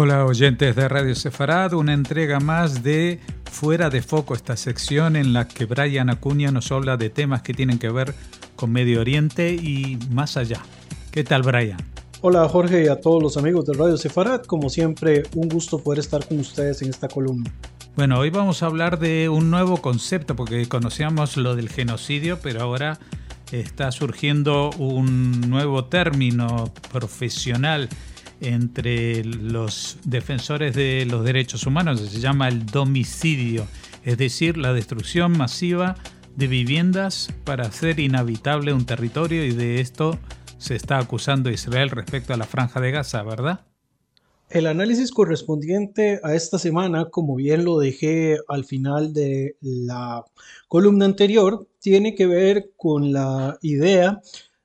Hola oyentes de Radio Sefarad, una entrega más de Fuera de Foco, esta sección en la que Brian Acuña nos habla de temas que tienen que ver con Medio Oriente y más allá. ¿Qué tal Brian? Hola Jorge y a todos los amigos de Radio Sefarad, como siempre un gusto poder estar con ustedes en esta columna. Bueno, hoy vamos a hablar de un nuevo concepto porque conocíamos lo del genocidio, pero ahora está surgiendo un nuevo término profesional entre los defensores de los derechos humanos, se llama el domicidio, es decir, la destrucción masiva de viviendas para hacer inhabitable un territorio y de esto se está acusando Israel respecto a la franja de Gaza, ¿verdad? El análisis correspondiente a esta semana, como bien lo dejé al final de la columna anterior, tiene que ver con la idea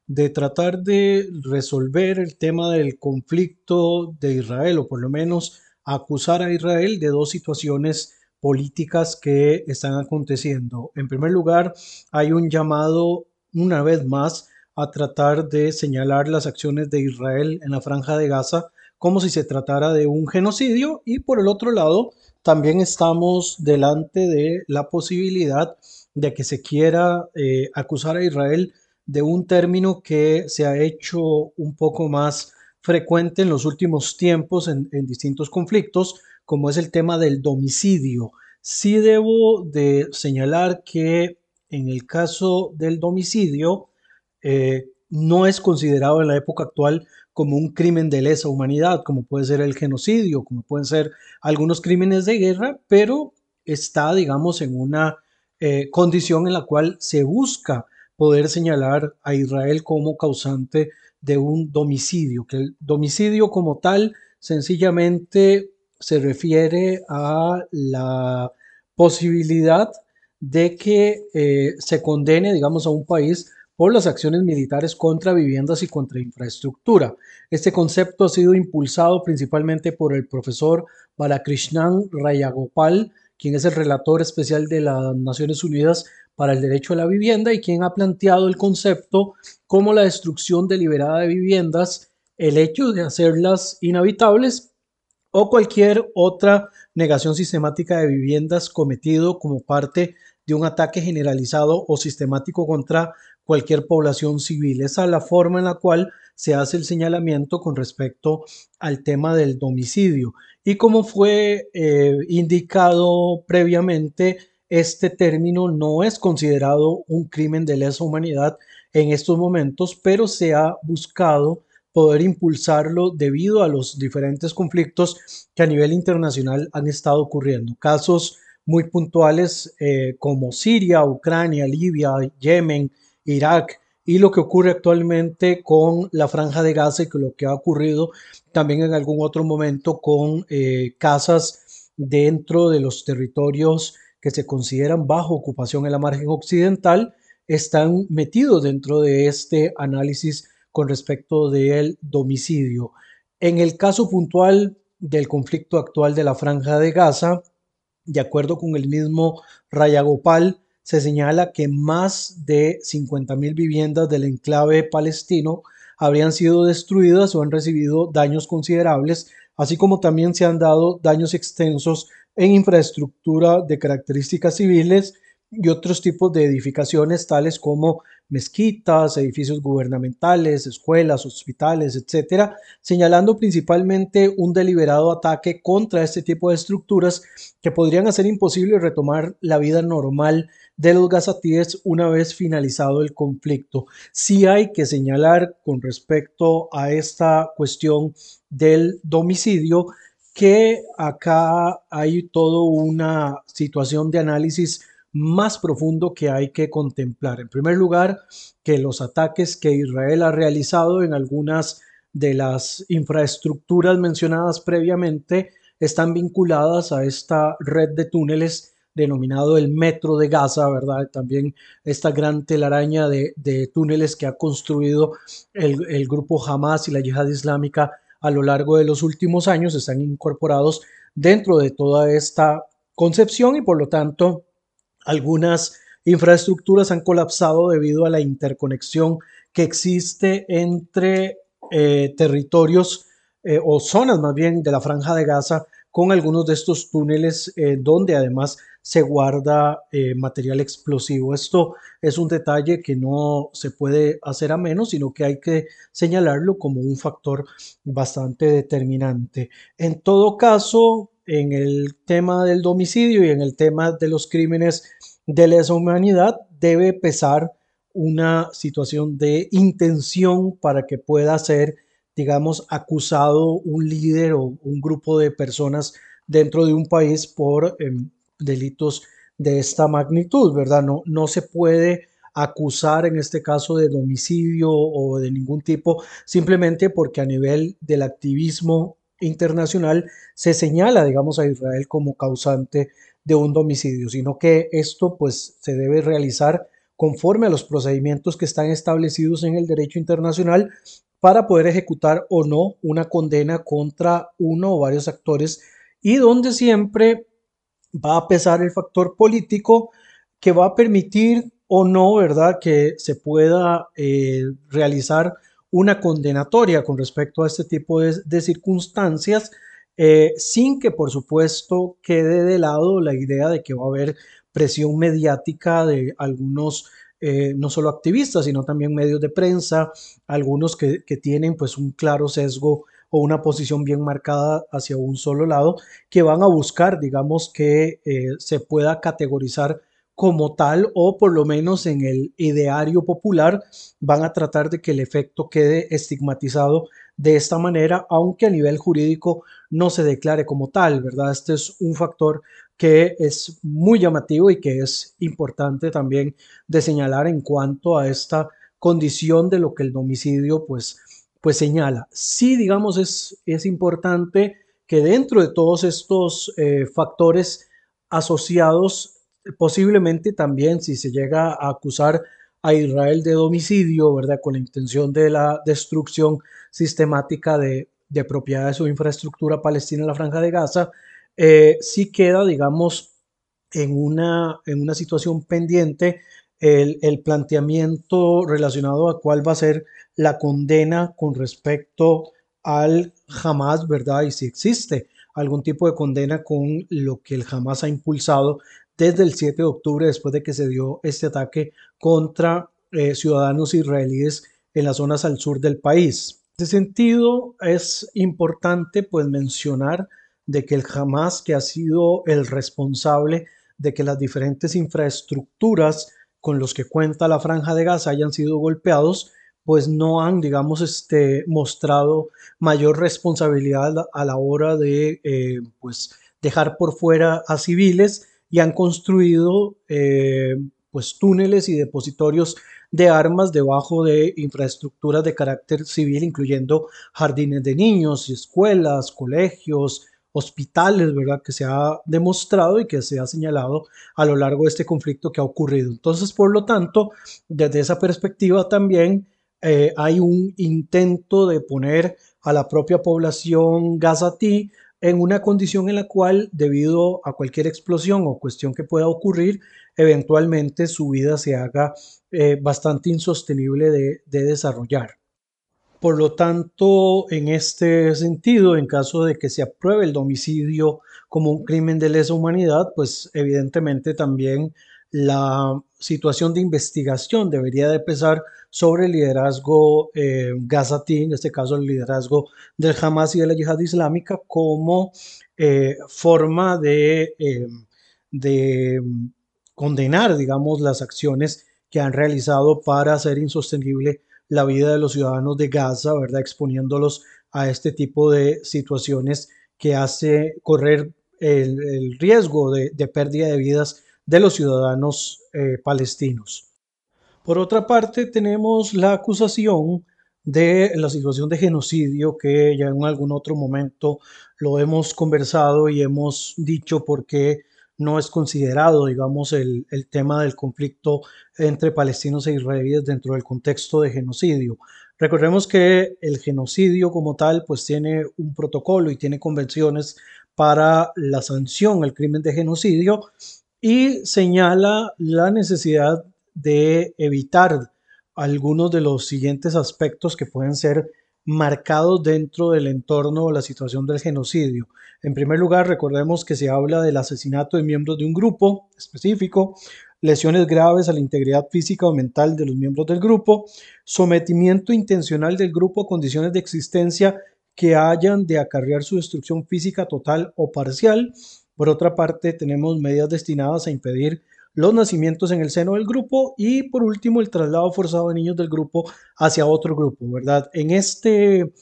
de tratar de resolver el tema del conflicto de Israel, o por lo menos acusar a Israel de dos situaciones políticas que están aconteciendo. En primer lugar, hay un llamado, una vez más, a tratar de señalar las acciones de Israel en la franja de Gaza como si se tratara de un genocidio y por el otro lado también estamos delante de la posibilidad de que se quiera eh, acusar a Israel de un término que se ha hecho un poco más frecuente en los últimos tiempos en, distintos conflictos, como es el tema del domicidio. Sí debo de señalar que en el caso del domicidio eh, no es considerado en la época actual como un crimen de lesa humanidad, como puede ser el genocidio, como pueden ser algunos crímenes de guerra, pero está, digamos, en una eh, condición en la cual se busca poder señalar a Israel como causante de un domicidio, que el domicidio como tal sencillamente se refiere a la posibilidad de que eh, se condene, digamos, a un país por las acciones militares contra viviendas y contra infraestructura. Este concepto ha sido impulsado principalmente por el profesor Balakrishnan Rayagopal, quien es el relator especial de las Naciones Unidas para el derecho a la vivienda y quien ha planteado el concepto como la destrucción deliberada de viviendas, el hecho de hacerlas inhabitables o cualquier otra negación sistemática de viviendas cometido como parte de un ataque generalizado o sistemático contra cualquier población civil. Esa es la forma en la cual se hace el señalamiento con respecto al tema del domicilio. Y como fue eh, indicado previamente, este término no es considerado un crimen de lesa humanidad en estos momentos, pero se ha buscado poder impulsarlo debido a los diferentes conflictos que a nivel internacional han estado ocurriendo. Casos muy puntuales eh, como Siria, Ucrania, Libia, Yemen, Irak y lo que ocurre actualmente con la franja de Gaza y que lo que ha ocurrido también en algún otro momento con eh, casas dentro de los territorios que se consideran bajo ocupación en la margen occidental están metidos dentro de este análisis con respecto del domicilio. En el caso puntual del conflicto actual de la franja de Gaza, de acuerdo con el mismo Rayagopal, se señala que más de 50.000 viviendas del enclave palestino habrían sido destruidas o han recibido daños considerables, así como también se han dado daños extensos en infraestructura de características civiles y otros tipos de edificaciones tales como mezquitas, edificios gubernamentales, escuelas, hospitales, etcétera, señalando principalmente un deliberado ataque contra este tipo de estructuras que podrían hacer imposible retomar la vida normal de los gazatíes una vez finalizado el conflicto. Sí hay que señalar con respecto a esta cuestión del domicilio que acá hay toda una situación de análisis más profundo que hay que contemplar. En primer lugar, que los ataques que Israel ha realizado en algunas de las infraestructuras mencionadas previamente están vinculadas a esta red de túneles denominado el Metro de Gaza, ¿verdad? También esta gran telaraña de, túneles que ha construido el, el grupo Hamas y la yihad islámica a lo largo de los últimos años están incorporados dentro de toda esta concepción y por lo tanto algunas infraestructuras han colapsado debido a la interconexión que existe entre eh, territorios eh, o zonas más bien de la franja de Gaza con algunos de estos túneles eh, donde además se guarda material explosivo. Esto es un detalle que no se puede hacer a menos, sino que hay que señalarlo como un factor bastante determinante. En todo caso, en el tema del domicilio y en el tema de los crímenes de lesa humanidad, debe pesar una situación de intención para que pueda ser digamos, acusado un líder o un grupo de personas dentro de un país por em, delitos de esta magnitud, ¿verdad? No, no se puede acusar en este caso de domicilio o de ningún tipo, simplemente porque a nivel del activismo internacional se señala, digamos, a Israel como causante de un domicilio, sino que esto pues se debe realizar conforme a los procedimientos que están establecidos en el derecho internacional para poder ejecutar o no una condena contra uno o varios actores y donde siempre va a pesar el factor político que va a permitir o no, ¿verdad?, que se pueda eh, realizar una condenatoria con respecto a este tipo de, circunstancias, eh, sin que, por supuesto, quede de lado la idea de que va a haber presión mediática de algunos eh, no solo activistas, sino también medios de prensa, algunos que, tienen pues un claro sesgo o una posición bien marcada hacia un solo lado, que van a buscar, digamos, que eh, se pueda categorizar como tal o por lo menos en el ideario popular van a tratar de que el efecto quede estigmatizado de esta manera, aunque a nivel jurídico no se declare como tal, ¿verdad? Este es un factor que es muy llamativo y que es importante también de señalar en cuanto a esta condición de lo que el domicilio pues, pues señala. Sí, digamos, es, es importante que dentro de todos estos eh, factores asociados, posiblemente también si se llega a acusar a Israel de domicilio, ¿verdad? Con la intención de la destrucción sistemática de, de propiedades o infraestructura palestina en la franja de Gaza, eh, sí queda, digamos, en una, en una situación pendiente el, el, planteamiento relacionado a cuál va a ser la condena con respecto al Hamas, ¿verdad? Y si existe algún tipo de condena con lo que el Hamas ha impulsado desde el 7 de octubre, después de que se dio este ataque contra eh, ciudadanos israelíes en las zonas al sur del país. En ese sentido, es importante pues mencionar de que el Hamas, que ha sido el responsable de que las diferentes infraestructuras con los que cuenta la franja de Gaza hayan sido golpeados, pues no han, digamos, este, mostrado mayor responsabilidad a la hora de, eh, pues, dejar por fuera a civiles y han construido, eh, pues, túneles y depositorios de armas debajo de infraestructuras de carácter civil, incluyendo jardines de niños, escuelas, colegios, hospitales, ¿verdad? Que se ha demostrado y que se ha señalado a lo largo de este conflicto que ha ocurrido. Entonces, por lo tanto, desde esa perspectiva también eh, hay un intento de poner a la propia población gazatí en una condición en la cual, debido a cualquier explosión o cuestión que pueda ocurrir, eventualmente su vida se haga eh, bastante insostenible de desarrollar. Por lo tanto, en este sentido, en caso de que se apruebe el domicilio como un crimen de lesa humanidad, pues evidentemente también la situación de investigación debería de pesar sobre el liderazgo eh, gazatí, en este caso el liderazgo del Hamas y de la yihad islámica, como eh, forma de, eh, de condenar, digamos, las acciones que han realizado para hacer insostenible la vida de los ciudadanos de Gaza, ¿verdad? Exponiéndolos a este tipo de situaciones que hace correr el, riesgo de, pérdida de vidas de los ciudadanos eh, palestinos. Por otra parte, tenemos la acusación de la situación de genocidio que ya en algún otro momento lo hemos conversado y hemos dicho porque no es considerado, digamos, el, tema del conflicto entre palestinos e israelíes dentro del contexto de genocidio. Recordemos que el genocidio como tal, pues tiene un protocolo y tiene convenciones para la sanción al crimen de genocidio y señala la necesidad de evitar algunos de los siguientes aspectos que pueden ser marcados dentro del entorno o la situación del genocidio. En primer lugar, recordemos que se habla del asesinato de miembros de un grupo específico, lesiones graves a la integridad física o mental de los miembros del grupo, sometimiento intencional del grupo a condiciones de existencia que hayan de acarrear su destrucción física total o parcial. Por otra parte, tenemos medidas destinadas a impedir los nacimientos en el seno del grupo y por último el traslado forzado de niños del grupo hacia otro grupo, ¿verdad? En este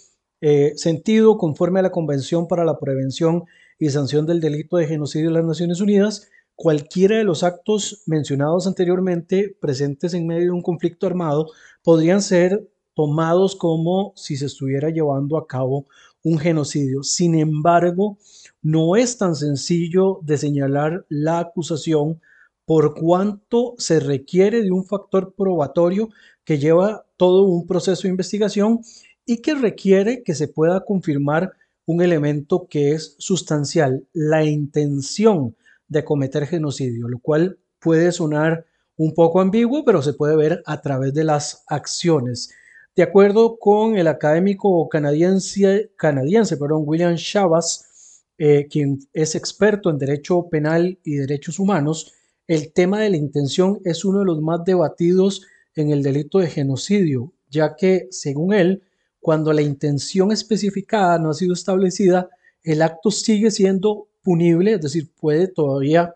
eh, sentido, conforme a la Convención para la Prevención y Sanción del Delito de Genocidio de las Naciones Unidas, cualquiera de los actos mencionados anteriormente presentes en medio de un conflicto armado podrían ser tomados como si se estuviera llevando a cabo un genocidio. Sin embargo, no es tan sencillo de señalar la acusación por cuanto se requiere de un factor probatorio que lleva todo un proceso de investigación y que requiere que se pueda confirmar un elemento que es sustancial, la intención de cometer genocidio, lo cual puede sonar un poco ambiguo, pero se puede ver a través de las acciones. De acuerdo con el académico canadiense, perdón, William Chavas, eh, quien es experto en derecho penal y derechos humanos, el tema de la intención es uno de los más debatidos en el delito de genocidio, ya que, según él, cuando la intención especificada no ha sido establecida, el acto sigue siendo punible, es decir, puede todavía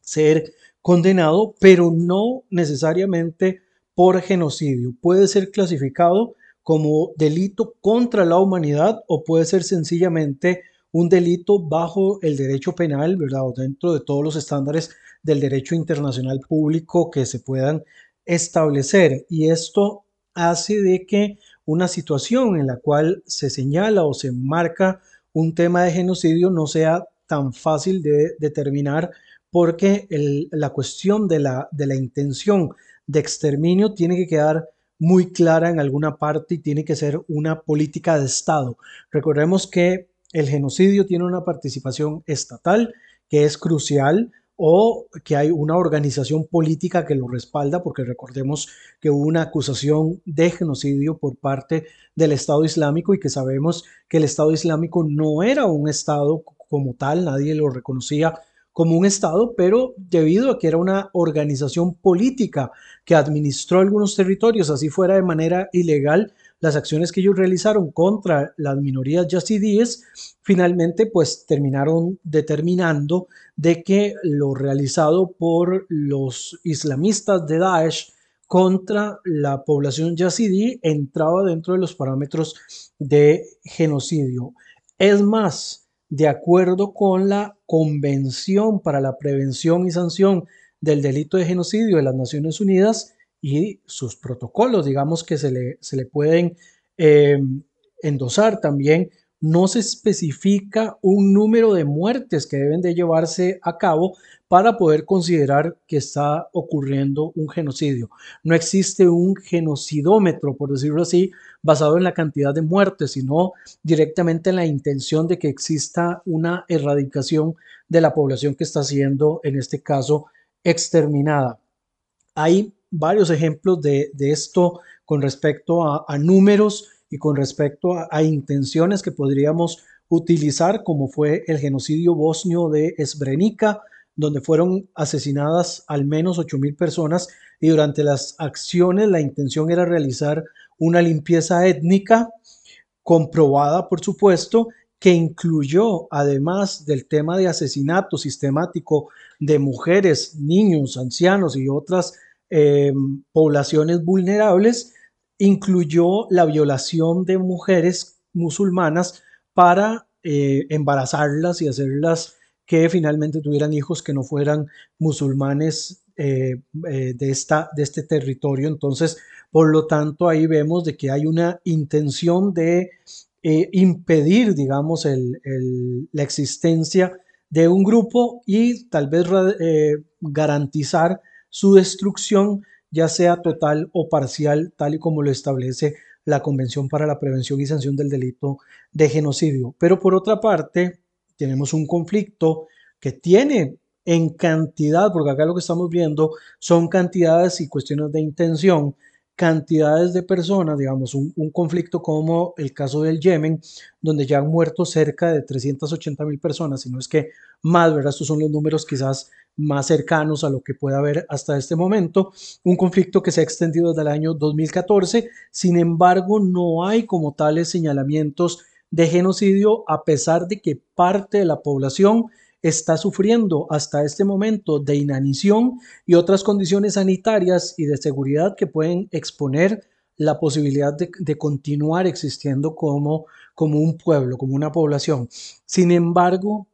ser condenado, pero no necesariamente por genocidio. Puede ser clasificado como delito contra la humanidad o puede ser sencillamente un delito bajo el derecho penal, ¿verdad? O dentro de todos los estándares del derecho internacional público que se puedan establecer. Y esto hace de que una situación en la cual se señala o se marca un tema de genocidio no sea tan fácil de determinar porque la cuestión de la, de la intención de exterminio tiene que quedar muy clara en alguna parte y tiene que ser una política de Estado. Recordemos que el genocidio tiene una participación estatal que es crucial o que hay una organización política que lo respalda, porque recordemos que hubo una acusación de genocidio por parte del Estado Islámico y que sabemos que el Estado Islámico no era un Estado como tal, nadie lo reconocía como un Estado, pero debido a que era una organización política que administró algunos territorios, así fuera de manera ilegal, las acciones que ellos realizaron contra las minorías yazidíes, finalmente pues terminaron determinando de que lo realizado por los islamistas de Daesh contra la población yazidí entraba dentro de los parámetros de genocidio. Es más, de acuerdo con la Convención para la Prevención y Sanción del Delito de Genocidio de las Naciones Unidas, y sus protocolos, digamos que se le, se le pueden eh, endosar también. No se especifica un número de muertes que deben de llevarse a cabo para poder considerar que está ocurriendo un genocidio. No existe un genocidómetro, por decirlo así, basado en la cantidad de muertes, sino directamente en la intención de que exista una erradicación de la población que está siendo, en este caso, exterminada. Hay varios ejemplos de, esto con respecto a, números y con respecto a, intenciones que podríamos utilizar, como fue el genocidio bosnio de Srebrenica, donde fueron asesinadas al menos 8.000 personas y durante las acciones la intención era realizar una limpieza étnica comprobada, por supuesto, que incluyó, además del tema de asesinato sistemático de mujeres, niños, ancianos y otras eh, poblaciones vulnerables, incluyó la violación de mujeres musulmanas para eh, embarazarlas y hacerlas que finalmente tuvieran hijos que no fueran musulmanes eh, de, esta, de este territorio. Entonces, por lo tanto, ahí vemos de que hay una intención de impedir, digamos, la existencia de un grupo y tal vez garantizar su destrucción, ya sea total o parcial, tal y como lo establece la Convención para la Prevención y Sanción del Delito de Genocidio. Pero por otra parte, tenemos un conflicto que tiene en cantidad, porque acá lo que estamos viendo son cantidades y cuestiones de intención, cantidades de personas, digamos, un, conflicto como el caso del Yemen, donde ya han muerto cerca de 380 mil personas, si no es que más, ¿verdad? Estos son los números quizás más cercanos a lo que puede haber hasta este momento. Un conflicto que se ha extendido desde el año 2014, sin embargo, no hay como tales señalamientos de genocidio, a pesar de que parte de la población está sufriendo hasta este momento de inanición y otras condiciones sanitarias y de seguridad que pueden exponer la posibilidad de, continuar existiendo como, como un pueblo, como una población. Sin embargo,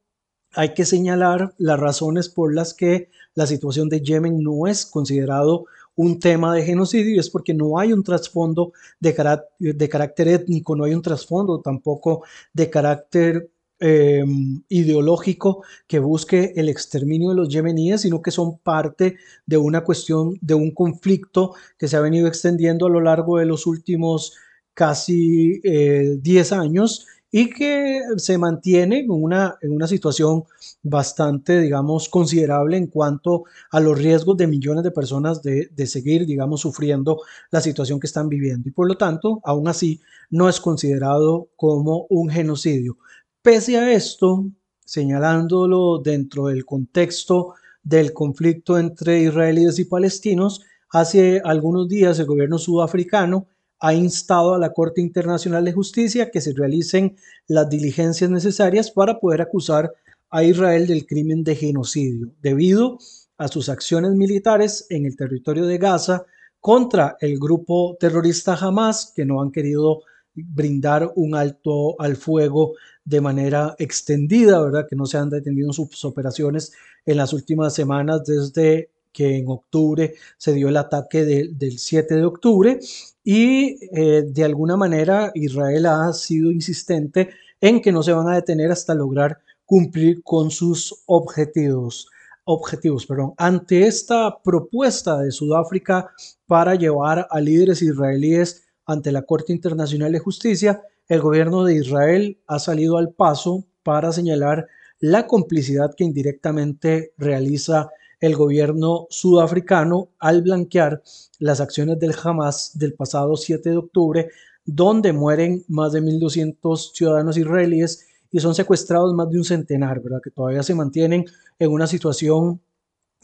hay que señalar las razones por las que la situación de Yemen no es considerado un tema de genocidio y es porque no hay un trasfondo de, carácter étnico, no hay un trasfondo tampoco de carácter Em, ideológico que busque el exterminio de los yemeníes, sino que son parte de una cuestión, de un conflicto que se ha venido extendiendo a lo largo de los últimos casi 10 eh, años y que se mantiene en una, en una situación bastante, digamos, considerable en cuanto a los riesgos de millones de personas de, de, seguir, digamos, sufriendo la situación que están viviendo. Y por lo tanto, aún así, no es considerado como un genocidio. Pese a esto, señalándolo dentro del contexto del conflicto entre israelíes y palestinos, hace algunos días el gobierno sudafricano ha instado a la Corte Internacional de Justicia que se realicen las diligencias necesarias para poder acusar a Israel del crimen de genocidio, debido a sus acciones militares en el territorio de Gaza contra el grupo terrorista Hamas, que no han querido brindar un alto al fuego de manera extendida, ¿verdad? Que no se han detenido sus operaciones en las últimas semanas desde que en octubre se dio el ataque del 7 de octubre y eh, de alguna manera Israel ha sido insistente en que no se van a detener hasta lograr cumplir con sus objetivos. Objetivos, perdón. Ante esta propuesta de Sudáfrica para llevar a líderes israelíes ante la Corte Internacional de Justicia, el gobierno de Israel ha salido al paso para señalar la complicidad que indirectamente realiza el gobierno sudafricano al blanquear las acciones del Hamas del pasado 7 de octubre, donde mueren más de 1.200 ciudadanos israelíes y son secuestrados más de un centenar, ¿verdad? que todavía se mantienen en una situación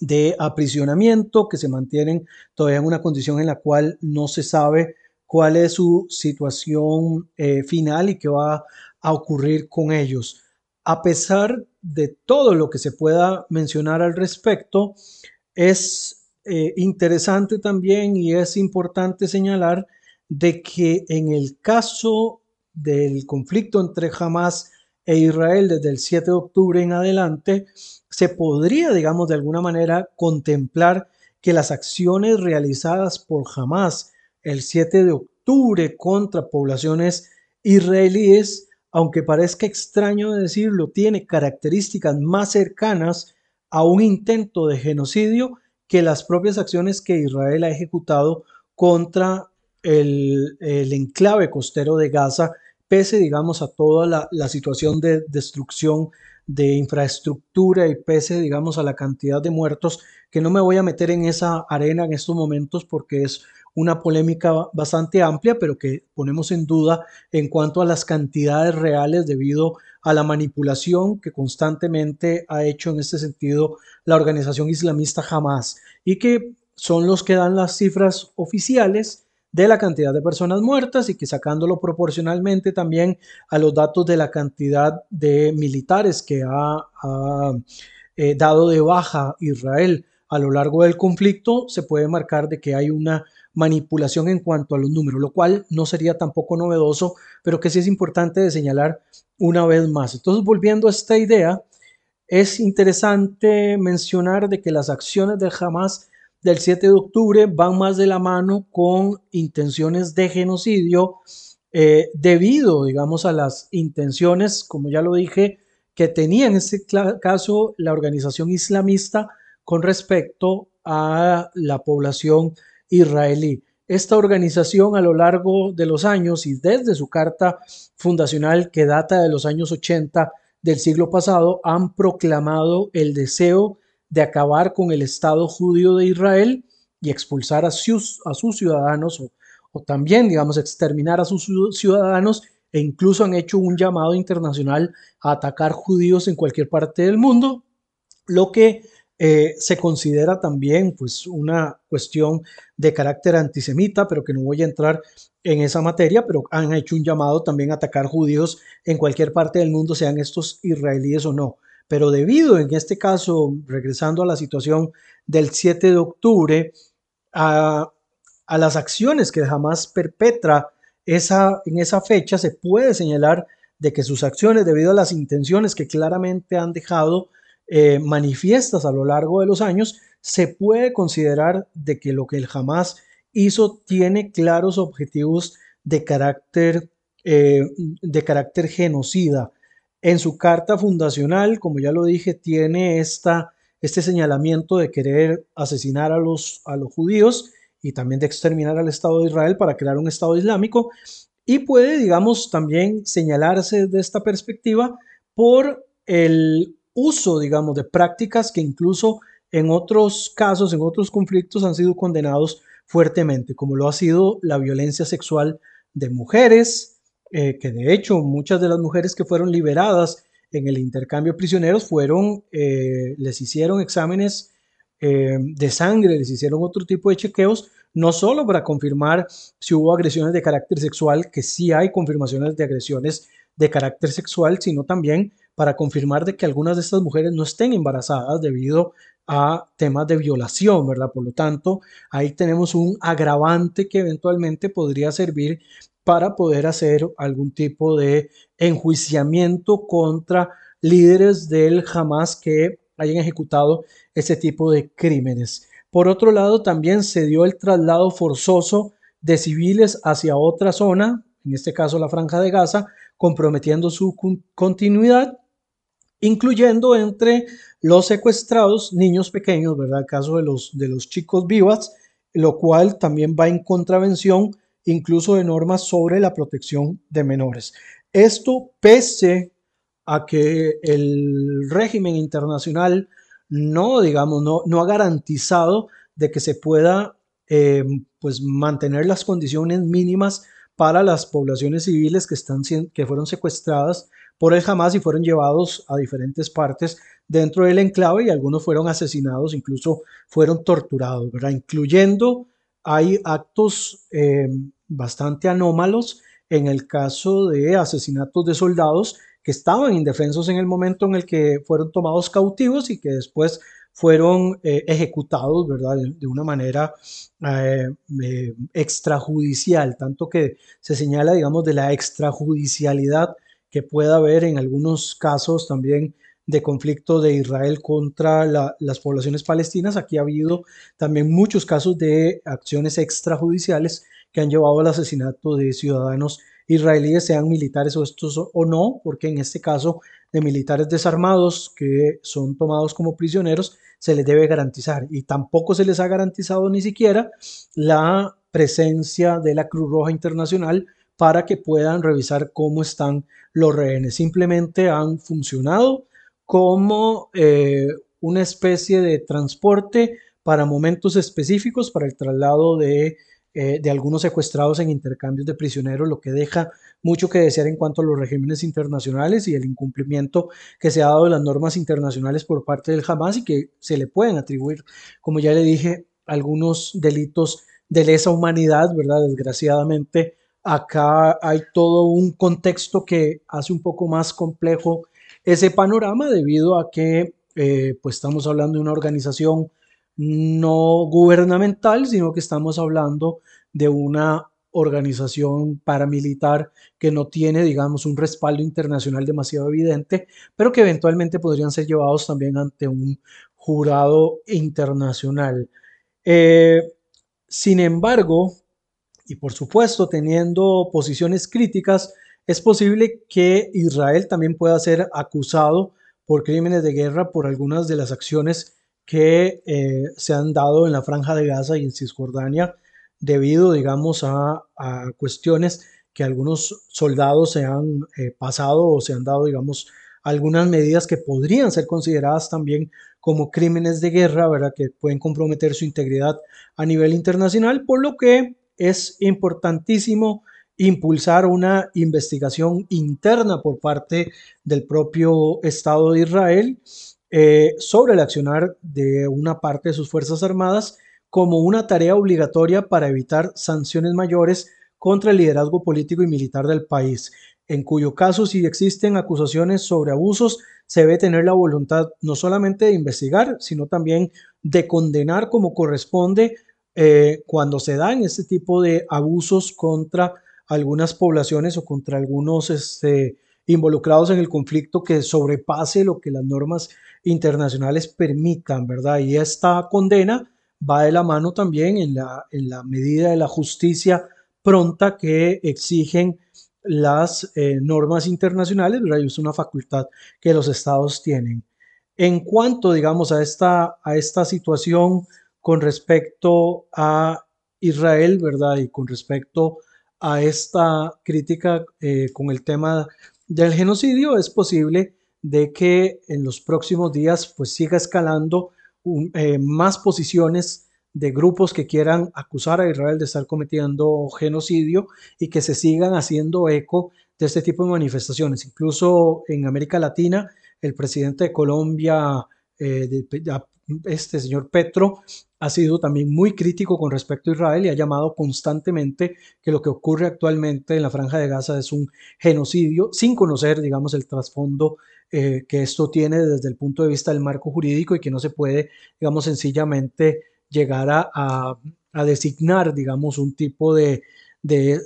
de aprisionamiento, que se mantienen todavía en una condición en la cual no se sabe cuál es su situación eh, final y qué va a ocurrir con ellos. A pesar de todo lo que se pueda mencionar al respecto, es eh, interesante también y es importante señalar de que en el caso del conflicto entre Hamas e Israel desde el 7 de octubre en adelante, se podría, digamos, de alguna manera contemplar que las acciones realizadas por Hamas el 7 de octubre contra poblaciones israelíes, aunque parezca extraño decirlo, tiene características más cercanas a un intento de genocidio que las propias acciones que Israel ha ejecutado contra el, enclave costero de Gaza, pese, digamos, a toda la, la situación de destrucción de infraestructura y pese, digamos, a la cantidad de muertos, que no me voy a meter en esa arena en estos momentos porque es una polémica bastante amplia, pero que ponemos en duda en cuanto a las cantidades reales debido a la manipulación que constantemente ha hecho en este sentido la organización islamista Hamas y que son los que dan las cifras oficiales de la cantidad de personas muertas y que sacándolo proporcionalmente también a los datos de la cantidad de militares que ha, eh, dado de baja Israel a lo largo del conflicto, se puede marcar de que hay una manipulación en cuanto a los números, lo cual no sería tampoco novedoso, pero que sí es importante de señalar una vez más. Entonces, volviendo a esta idea, es interesante mencionar de que las acciones del Hamas del 7 de octubre van más de la mano con intenciones de genocidio eh, debido, digamos, a las intenciones, como ya lo dije, que tenía en este caso la organización islamista con respecto a la población israelí. Esta organización a lo largo de los años y desde su carta fundacional que data de los años 80 del siglo pasado han proclamado el deseo de acabar con el Estado judío de Israel y expulsar a sus, ciudadanos o, o también, digamos, exterminar a sus ciudadanos e incluso han hecho un llamado internacional a atacar judíos en cualquier parte del mundo, lo que eh, se considera también pues una cuestión de carácter antisemita, pero que no voy a entrar en esa materia, pero han hecho un llamado también a atacar judíos en cualquier parte del mundo, sean estos israelíes o no. Pero debido, en este caso, regresando a la situación del 7 de octubre, a, a las acciones que jamás perpetra esa, en esa fecha, se puede señalar de que sus acciones, debido a las intenciones que claramente han dejado eh, manifiestas a lo largo de los años, se puede considerar de que lo que el Hamas hizo tiene claros objetivos de carácter, eh, de carácter genocida. En su carta fundacional, como ya lo dije, tiene esta, este señalamiento de querer asesinar a los, a los judíos y también de exterminar al Estado de Israel para crear un Estado islámico. Y puede, digamos, también señalarse de esta perspectiva por el uso, digamos, de prácticas que incluso en otros casos, en otros conflictos han sido condenados fuertemente, como lo ha sido la violencia sexual de mujeres, eh, que de hecho muchas de las mujeres que fueron liberadas en el intercambio de prisioneros fueron, eh, les hicieron exámenes eh, de sangre, les hicieron otro tipo de chequeos, no solo para confirmar si hubo agresiones de carácter sexual, que sí hay confirmaciones de agresiones de carácter sexual, sino también para confirmar de que algunas de estas mujeres no estén embarazadas debido a temas de violación, ¿verdad? Por lo tanto, ahí tenemos un agravante que eventualmente podría servir para poder hacer algún tipo de enjuiciamiento contra líderes del Hamas que hayan ejecutado ese tipo de crímenes. Por otro lado, también se dio el traslado forzoso de civiles hacia otra zona, en este caso la franja de Gaza, comprometiendo su continuidad incluyendo entre los secuestrados niños pequeños, ¿verdad? El caso de los, de los chicos vivas, lo cual también va en contravención incluso de normas sobre la protección de menores. Esto pese a que el régimen internacional no, digamos, no, no ha garantizado de que se pueda eh, pues mantener las condiciones mínimas para las poblaciones civiles que, están, que fueron secuestradas por el Hamas y fueron llevados a diferentes partes dentro del enclave y algunos fueron asesinados, incluso fueron torturados, ¿verdad? Incluyendo, hay actos eh, bastante anómalos en el caso de asesinatos de soldados que estaban indefensos en el momento en el que fueron tomados cautivos y que después fueron eh, ejecutados, ¿verdad? De, una manera eh, extrajudicial, tanto que se señala, digamos, de la extrajudicialidad que pueda haber en algunos casos también de conflicto de Israel contra las poblaciones palestinas. Aquí ha habido también muchos casos de acciones extrajudiciales que han llevado al asesinato de ciudadanos israelíes, sean militares o estos o no, porque en este caso de militares desarmados que son tomados como prisioneros, se les debe garantizar y tampoco se les ha garantizado ni siquiera la presencia de la Cruz Roja Internacional para que puedan revisar cómo están los rehenes. Simplemente han funcionado como eh, una especie de transporte para momentos específicos, para el traslado de, eh, de, algunos secuestrados en intercambios de prisioneros, lo que deja mucho que desear en cuanto a los regímenes internacionales y el incumplimiento que se ha dado de las normas internacionales por parte del Hamas y que se le pueden atribuir, como ya le dije, algunos delitos de lesa humanidad, ¿verdad? Desgraciadamente, Acá hay todo un contexto que hace un poco más complejo ese panorama debido a que eh, pues estamos hablando de una organización no gubernamental, sino que estamos hablando de una organización paramilitar que no tiene, digamos, un respaldo internacional demasiado evidente, pero que eventualmente podrían ser llevados también ante un jurado internacional. Eh, sin embargo, y por supuesto teniendo posiciones críticas, es posible que Israel también pueda ser acusado por crímenes de guerra por algunas de las acciones que eh, se han dado en la franja de Gaza y en Cisjordania debido, digamos, a, cuestiones que algunos soldados se han eh, pasado o se han dado, digamos, algunas medidas que podrían ser consideradas también como crímenes de guerra, ¿verdad? Que pueden comprometer su integridad a nivel internacional, por lo que es importantísimo impulsar una investigación interna por parte del propio Estado de Israel eh, sobre el accionar de una parte de sus Fuerzas Armadas como una tarea obligatoria para evitar sanciones mayores contra el liderazgo político y militar del país, en cuyo caso si existen acusaciones sobre abusos, se debe tener la voluntad no solamente de investigar, sino también de condenar como corresponde eh, cuando se dan este tipo de abusos contra algunas poblaciones o contra algunos este, involucrados en el conflicto que sobrepase lo que las normas internacionales permitan, ¿verdad? Y esta condena va de la mano también en la, en la medida de la justicia pronta que exigen las eh, normas internacionales, ¿verdad? Y es una facultad que los estados tienen. En cuanto, digamos, a esta, a esta situación con respecto a Israel, ¿verdad? Y con respecto a esta crítica eh, con el tema del genocidio, es posible de que en los próximos días pues siga escalando eh, más posiciones de grupos que quieran acusar a Israel de estar cometiendo genocidio y que se sigan haciendo eco de este tipo de manifestaciones. Incluso en América Latina, el presidente de Colombia, eh, este señor Petro, ha sido también muy crítico con respecto a Israel y ha llamado constantemente que lo que ocurre actualmente en la franja de Gaza es un genocidio, sin conocer, digamos, el trasfondo eh, que esto tiene desde el punto de vista del marco jurídico y que no se puede, digamos, sencillamente llegar a, designar, digamos, un tipo de,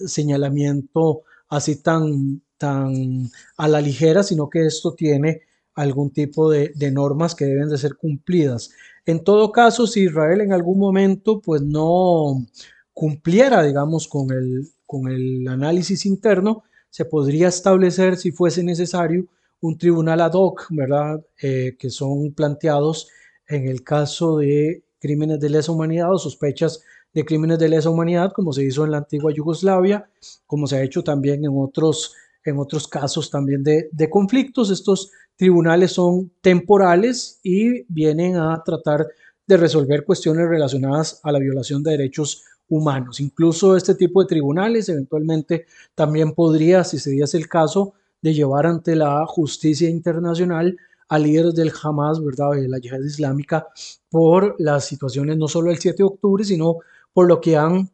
señalamiento así tan, tan a la ligera, sino que esto tiene algún tipo de, normas que deben de ser cumplidas. En todo caso, si Israel en algún momento pues no cumpliera, digamos, con el, con el análisis interno, se podría establecer, si fuese necesario, un tribunal ad hoc, ¿verdad? Eh, que son planteados en el caso de crímenes de lesa humanidad o sospechas de crímenes de lesa humanidad, como se hizo en la antigua Yugoslavia, como se ha hecho también en otros, en otros casos también de, de conflictos. Estos tribunales son temporales y vienen a tratar de resolver cuestiones relacionadas a la violación de derechos humanos. Incluso este tipo de tribunales eventualmente también podría, si se diese el caso, de llevar ante la justicia internacional a líderes del Hamas, ¿verdad?, de la yihad islámica, por las situaciones no solo del 7 de octubre, sino por lo que han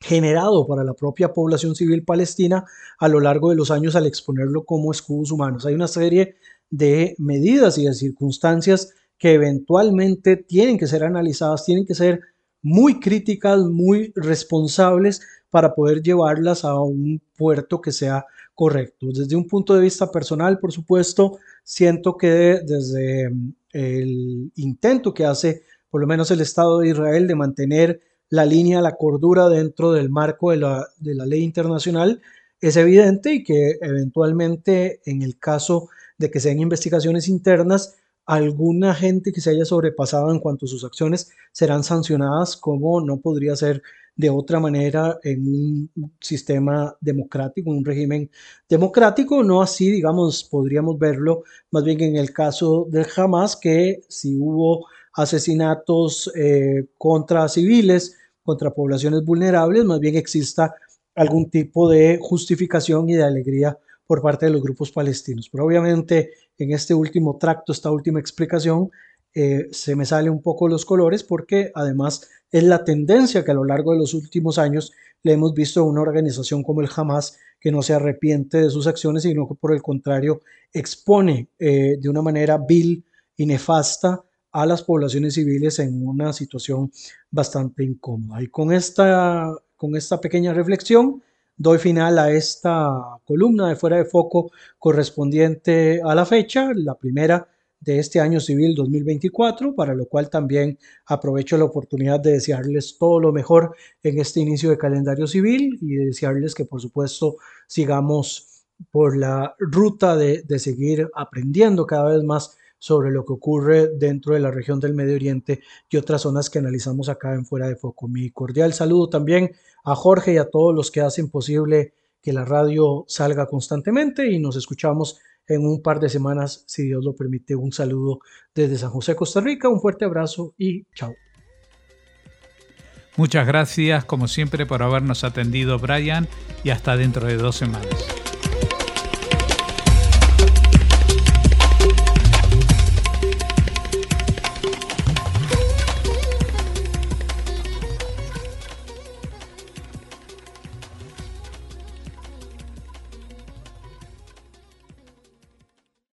generado para la propia población civil palestina a lo largo de los años al exponerlo como escudos humanos. Hay una serie de medidas y de circunstancias que eventualmente tienen que ser analizadas, tienen que ser muy críticas, muy responsables para poder llevarlas a un puerto que sea correcto. Desde un punto de vista personal, por supuesto, siento que desde mm, el intento que hace por lo menos el Estado de Israel de mantener la línea, la cordura dentro del marco de la, de la ley internacional, es evidente y que eventualmente en el caso de que sean investigaciones internas, alguna gente que se haya sobrepasado en cuanto a sus acciones serán sancionadas como no podría ser de otra manera en un sistema democrático, un régimen democrático, no así, digamos, podríamos verlo más bien en el caso del Hamas, que si hubo asesinatos eh, contra civiles, contra poblaciones vulnerables, más bien exista algún tipo de justificación y de alegría por parte de los grupos palestinos. Pero obviamente en este último tracto, esta última explicación, eh, se me sale un poco los colores porque además es la tendencia que a lo largo de los últimos años le hemos visto a una organización como el Hamas que no se arrepiente de sus acciones, sino que por el contrario expone eh, de una manera vil y nefasta a las poblaciones civiles en una situación bastante incómoda. Y con esta, con esta pequeña reflexión doy final a esta columna de fuera de foco correspondiente a la fecha, la primera de este año civil 2024, para lo cual también aprovecho la oportunidad de desearles todo lo mejor en este inicio de calendario civil y de desearles que por supuesto sigamos por la ruta de, de seguir aprendiendo cada vez más sobre lo que ocurre dentro de la región del Medio Oriente y otras zonas que analizamos acá en Fuera de Foco. Mi cordial saludo también a Jorge y a todos los que hacen posible que la radio salga constantemente y nos escuchamos en un par de semanas, si Dios lo permite. Un saludo desde San José, Costa Rica, un fuerte abrazo y chao. Muchas gracias, como siempre, por habernos atendido, Brian, y hasta dentro de dos semanas.